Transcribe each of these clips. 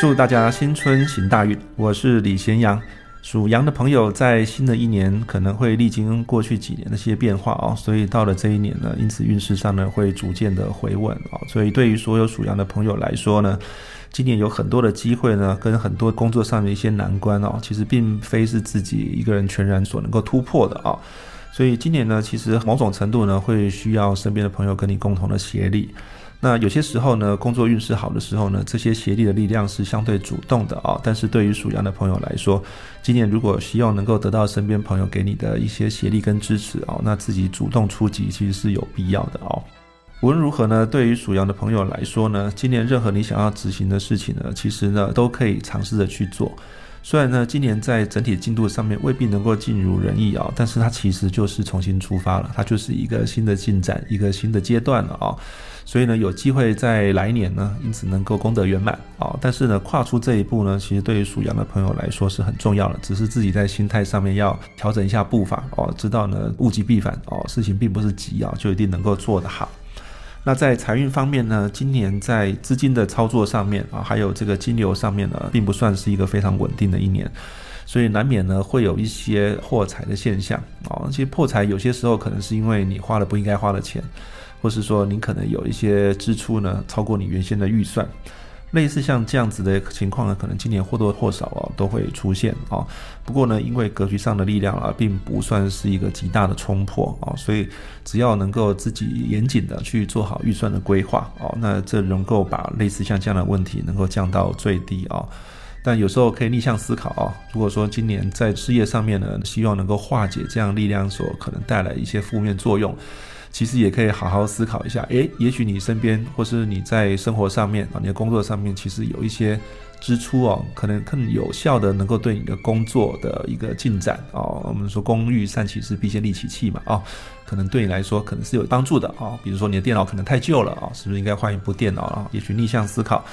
祝大家新春行大运！我是李贤阳。属羊的朋友在新的一年可能会历经过去几年的一些变化哦，所以到了这一年呢，因此运势上呢会逐渐的回稳哦。所以对于所有属羊的朋友来说呢，今年有很多的机会呢，跟很多工作上的一些难关哦，其实并非是自己一个人全然所能够突破的啊。所以今年呢，其实某种程度呢，会需要身边的朋友跟你共同的协力。那有些时候呢，工作运势好的时候呢，这些协力的力量是相对主动的啊。但是对于属羊的朋友来说，今年如果希望能够得到身边朋友给你的一些协力跟支持哦，那自己主动出击其实是有必要的哦。无论如何呢，对于属羊的朋友来说呢，今年任何你想要执行的事情呢，其实呢都可以尝试着去做。虽然呢，今年在整体进度上面未必能够尽如人意啊，但是它其实就是重新出发了，它就是一个新的进展，一个新的阶段了啊。所以呢，有机会在来年呢，因此能够功德圆满啊。但是呢，跨出这一步呢，其实对于属羊的朋友来说是很重要的，只是自己在心态上面要调整一下步伐哦，知道呢物极必反哦，事情并不是急啊，就一定能够做得好。那在财运方面呢，今年在资金的操作上面啊，还有这个金流上面呢，并不算是一个非常稳定的一年，所以难免呢会有一些破财的现象啊。其实破财有些时候可能是因为你花了不应该花的钱。或是说，您可能有一些支出呢，超过你原先的预算，类似像这样子的情况呢，可能今年或多或少啊都会出现啊。不过呢，因为格局上的力量啊，并不算是一个极大的冲破啊，所以只要能够自己严谨的去做好预算的规划哦，那这能够把类似像这样的问题能够降到最低啊。但有时候可以逆向思考啊，如果说今年在事业上面呢，希望能够化解这样力量所可能带来一些负面作用。其实也可以好好思考一下，诶，也许你身边或是你在生活上面啊，你的工作上面，其实有一些支出哦，可能更有效的能够对你的工作的一个进展哦，我们说工欲善其事，必先利其器嘛，哦，可能对你来说可能是有帮助的啊。比如说你的电脑可能太旧了啊，是不是应该换一部电脑啊？也许逆向思考，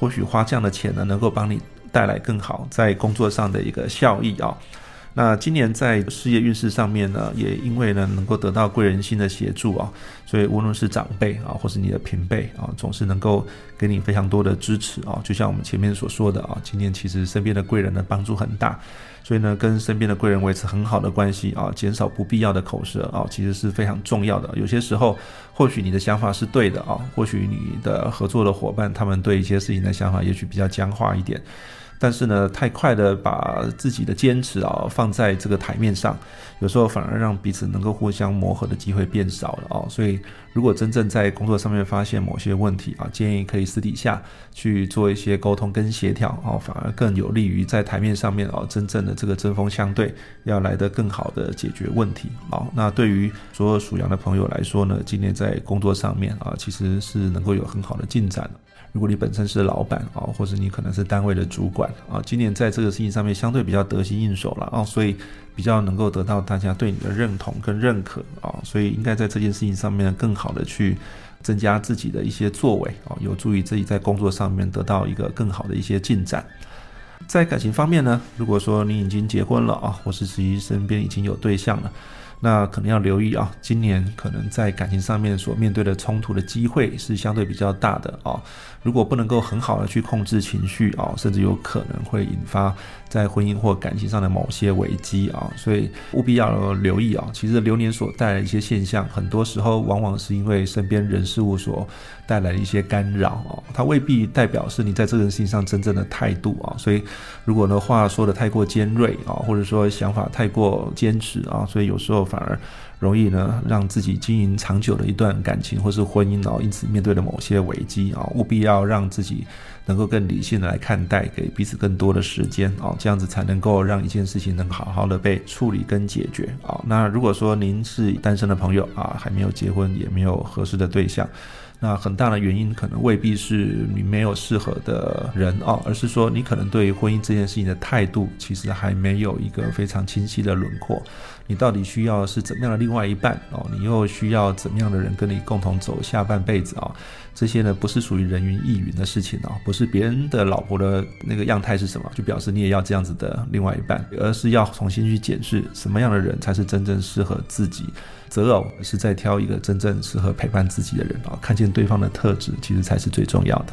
或许花这样的钱呢，能够帮你带来更好在工作上的一个效益啊。那今年在事业运势上面呢，也因为呢能够得到贵人心的协助啊，所以无论是长辈啊，或是你的平辈啊，总是能够给你非常多的支持啊。就像我们前面所说的啊，今年其实身边的贵人的帮助很大，所以呢，跟身边的贵人维持很好的关系啊，减少不必要的口舌啊，其实是非常重要的。有些时候，或许你的想法是对的啊，或许你的合作的伙伴他们对一些事情的想法也许比较僵化一点。但是呢，太快的把自己的坚持啊放在这个台面上，有时候反而让彼此能够互相磨合的机会变少了啊。所以，如果真正在工作上面发现某些问题啊，建议可以私底下去做一些沟通跟协调啊，反而更有利于在台面上面啊真正的这个针锋相对，要来得更好的解决问题哦。那对于所有属羊的朋友来说呢，今年在工作上面啊，其实是能够有很好的进展。如果你本身是老板啊，或者你可能是单位的主管啊，今年在这个事情上面相对比较得心应手了啊，所以比较能够得到大家对你的认同跟认可啊，所以应该在这件事情上面更好的去增加自己的一些作为啊，有助于自己在工作上面得到一个更好的一些进展。在感情方面呢，如果说你已经结婚了啊，或是实际身边已经有对象了。那可能要留意啊，今年可能在感情上面所面对的冲突的机会是相对比较大的啊。如果不能够很好的去控制情绪啊，甚至有可能会引发在婚姻或感情上的某些危机啊。所以务必要留意啊。其实流年所带来一些现象，很多时候往往是因为身边人事物所带来的一些干扰啊，它未必代表是你在这件事情上真正的态度啊。所以如果呢话说的太过尖锐啊，或者说想法太过坚持啊，所以有时候。反而容易呢，让自己经营长久的一段感情或是婚姻哦，因此面对了某些危机啊，务必要让自己能够更理性的来看待，给彼此更多的时间哦，这样子才能够让一件事情能好好的被处理跟解决啊。那如果说您是单身的朋友啊，还没有结婚，也没有合适的对象。那很大的原因可能未必是你没有适合的人哦，而是说你可能对于婚姻这件事情的态度其实还没有一个非常清晰的轮廓。你到底需要是怎么样的另外一半哦？你又需要怎么样的人跟你共同走下半辈子啊？这些呢不是属于人云亦云的事情哦，不是别人的老婆的那个样态是什么，就表示你也要这样子的另外一半，而是要重新去检视什么样的人才是真正适合自己。择偶是在挑一个真正适合陪伴自己的人啊，看见对方的特质，其实才是最重要的。